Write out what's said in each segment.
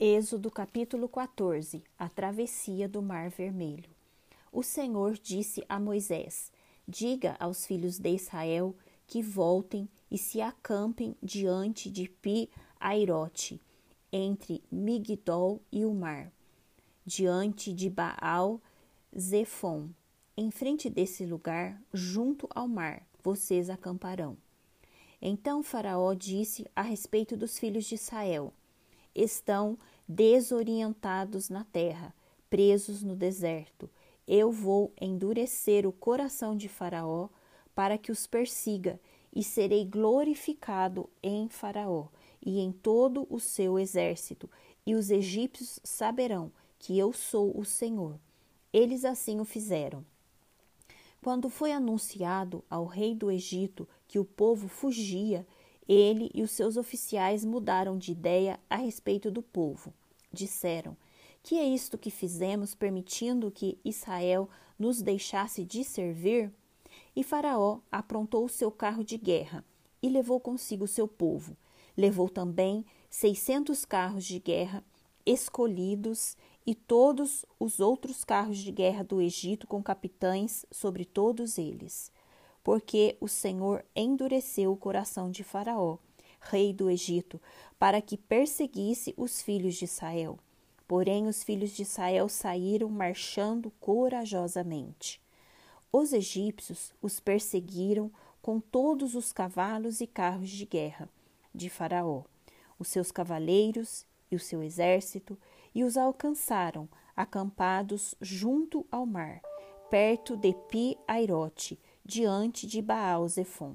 Êxodo capítulo 14 A travessia do Mar Vermelho. O Senhor disse a Moisés: Diga aos filhos de Israel que voltem e se acampem diante de Pi-Airote, entre Migdol e o mar, diante de Baal Zephon. Em frente desse lugar, junto ao mar, vocês acamparão. Então Faraó disse a respeito dos filhos de Israel: Estão desorientados na terra, presos no deserto. Eu vou endurecer o coração de Faraó para que os persiga, e serei glorificado em Faraó e em todo o seu exército, e os egípcios saberão que eu sou o Senhor. Eles assim o fizeram. Quando foi anunciado ao rei do Egito que o povo fugia, ele e os seus oficiais mudaram de ideia a respeito do povo. Disseram: Que é isto que fizemos, permitindo que Israel nos deixasse de servir? E Faraó aprontou o seu carro de guerra e levou consigo seu povo. Levou também seiscentos carros de guerra escolhidos e todos os outros carros de guerra do Egito com capitães sobre todos eles porque o Senhor endureceu o coração de Faraó, rei do Egito, para que perseguisse os filhos de Israel. Porém, os filhos de Israel saíram marchando corajosamente. Os egípcios os perseguiram com todos os cavalos e carros de guerra de Faraó, os seus cavaleiros e o seu exército, e os alcançaram acampados junto ao mar, perto de Pi-Airote, diante de Baal Zephon.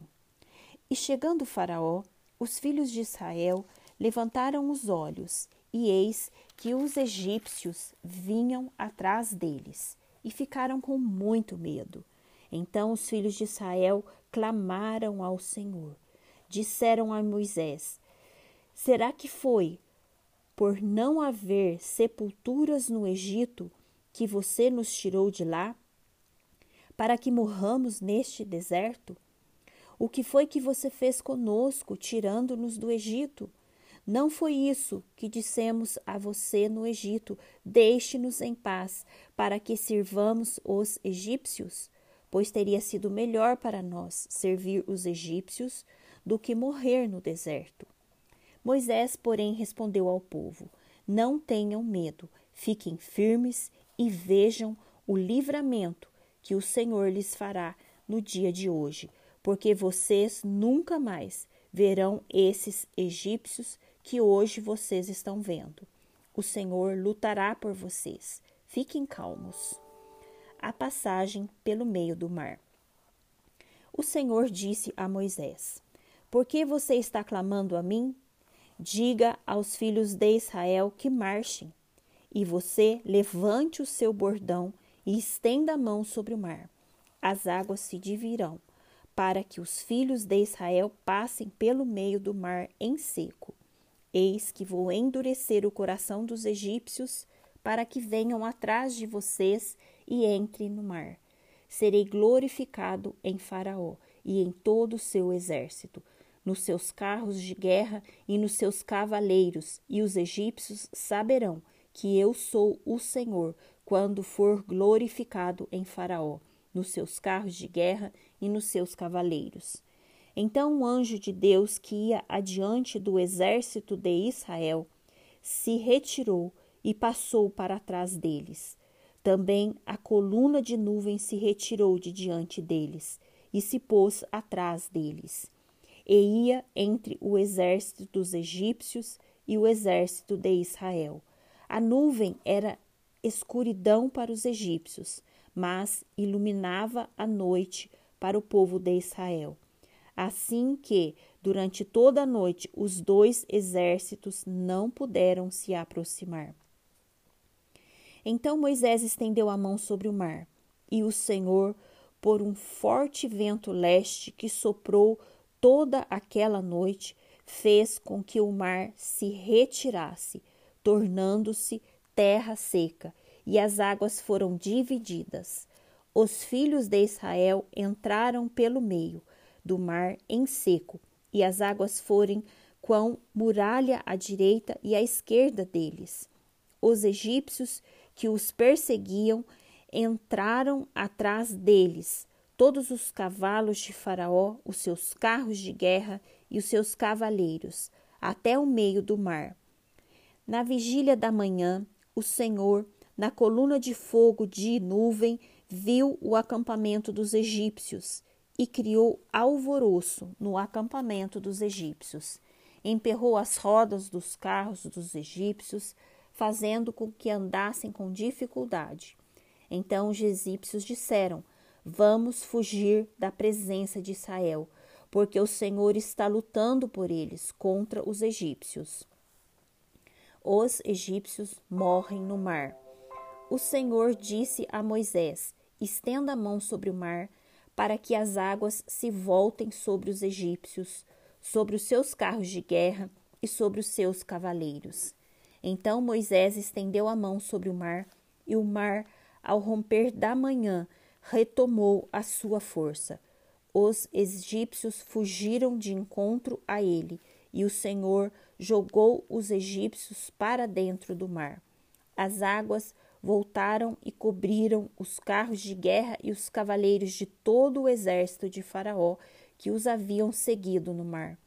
E chegando Faraó, os filhos de Israel levantaram os olhos, e eis que os egípcios vinham atrás deles, e ficaram com muito medo. Então os filhos de Israel clamaram ao Senhor. Disseram a Moisés: Será que foi por não haver sepulturas no Egito que você nos tirou de lá? Para que morramos neste deserto? O que foi que você fez conosco, tirando-nos do Egito? Não foi isso que dissemos a você no Egito: deixe-nos em paz, para que sirvamos os egípcios? Pois teria sido melhor para nós servir os egípcios do que morrer no deserto. Moisés, porém, respondeu ao povo: Não tenham medo, fiquem firmes e vejam o livramento que o Senhor lhes fará no dia de hoje, porque vocês nunca mais verão esses egípcios que hoje vocês estão vendo. O Senhor lutará por vocês. Fiquem calmos. A passagem pelo meio do mar. O Senhor disse a Moisés: Por que você está clamando a mim? Diga aos filhos de Israel que marchem. E você levante o seu bordão e estenda a mão sobre o mar. As águas se divirão, para que os filhos de Israel passem pelo meio do mar em seco. Eis que vou endurecer o coração dos egípcios, para que venham atrás de vocês e entrem no mar. Serei glorificado em Faraó e em todo o seu exército, nos seus carros de guerra e nos seus cavaleiros, e os egípcios saberão que eu sou o Senhor, quando for glorificado em Faraó, nos seus carros de guerra e nos seus cavaleiros. Então o anjo de Deus que ia adiante do exército de Israel se retirou e passou para trás deles. Também a coluna de nuvem se retirou de diante deles e se pôs atrás deles. E ia entre o exército dos egípcios e o exército de Israel. A nuvem era escuridão para os egípcios, mas iluminava a noite para o povo de Israel. Assim que, durante toda a noite, os dois exércitos não puderam se aproximar. Então Moisés estendeu a mão sobre o mar, e o Senhor, por um forte vento leste que soprou toda aquela noite, fez com que o mar se retirasse, tornando-se terra seca, e as águas foram divididas. Os filhos de Israel entraram pelo meio do mar em seco, e as águas foram quão muralha à direita e à esquerda deles. Os egípcios que os perseguiam entraram atrás deles, todos os cavalos de Faraó, os seus carros de guerra e os seus cavaleiros, até o meio do mar. Na vigília da manhã, o Senhor, na coluna de fogo de nuvem, viu o acampamento dos egípcios e criou alvoroço no acampamento dos egípcios. Emperrou as rodas dos carros dos egípcios, fazendo com que andassem com dificuldade. Então os egípcios disseram: Vamos fugir da presença de Israel, porque o Senhor está lutando por eles contra os egípcios. Os egípcios morrem no mar. O Senhor disse a Moisés: Estenda a mão sobre o mar, para que as águas se voltem sobre os egípcios, sobre os seus carros de guerra e sobre os seus cavaleiros. Então Moisés estendeu a mão sobre o mar, e o mar, ao romper da manhã, retomou a sua força. Os egípcios fugiram de encontro a ele, e o Senhor jogou os egípcios para dentro do mar. As águas voltaram e cobriram os carros de guerra e os cavaleiros de todo o exército de Faraó que os haviam seguido no mar.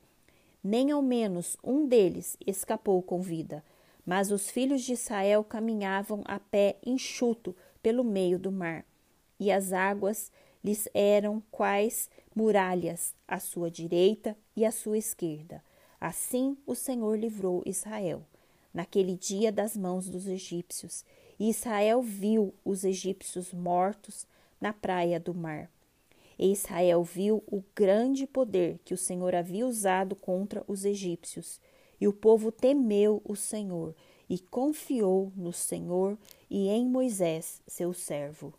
Nem ao menos um deles escapou com vida, mas os filhos de Israel caminhavam a pé enxuto pelo meio do mar, e as águas lhes eram quais muralhas à sua direita e à sua esquerda. Assim o Senhor livrou Israel, naquele dia das mãos dos egípcios, e Israel viu os egípcios mortos na praia do mar. E Israel viu o grande poder que o Senhor havia usado contra os egípcios, e o povo temeu o Senhor e confiou no Senhor e em Moisés, seu servo.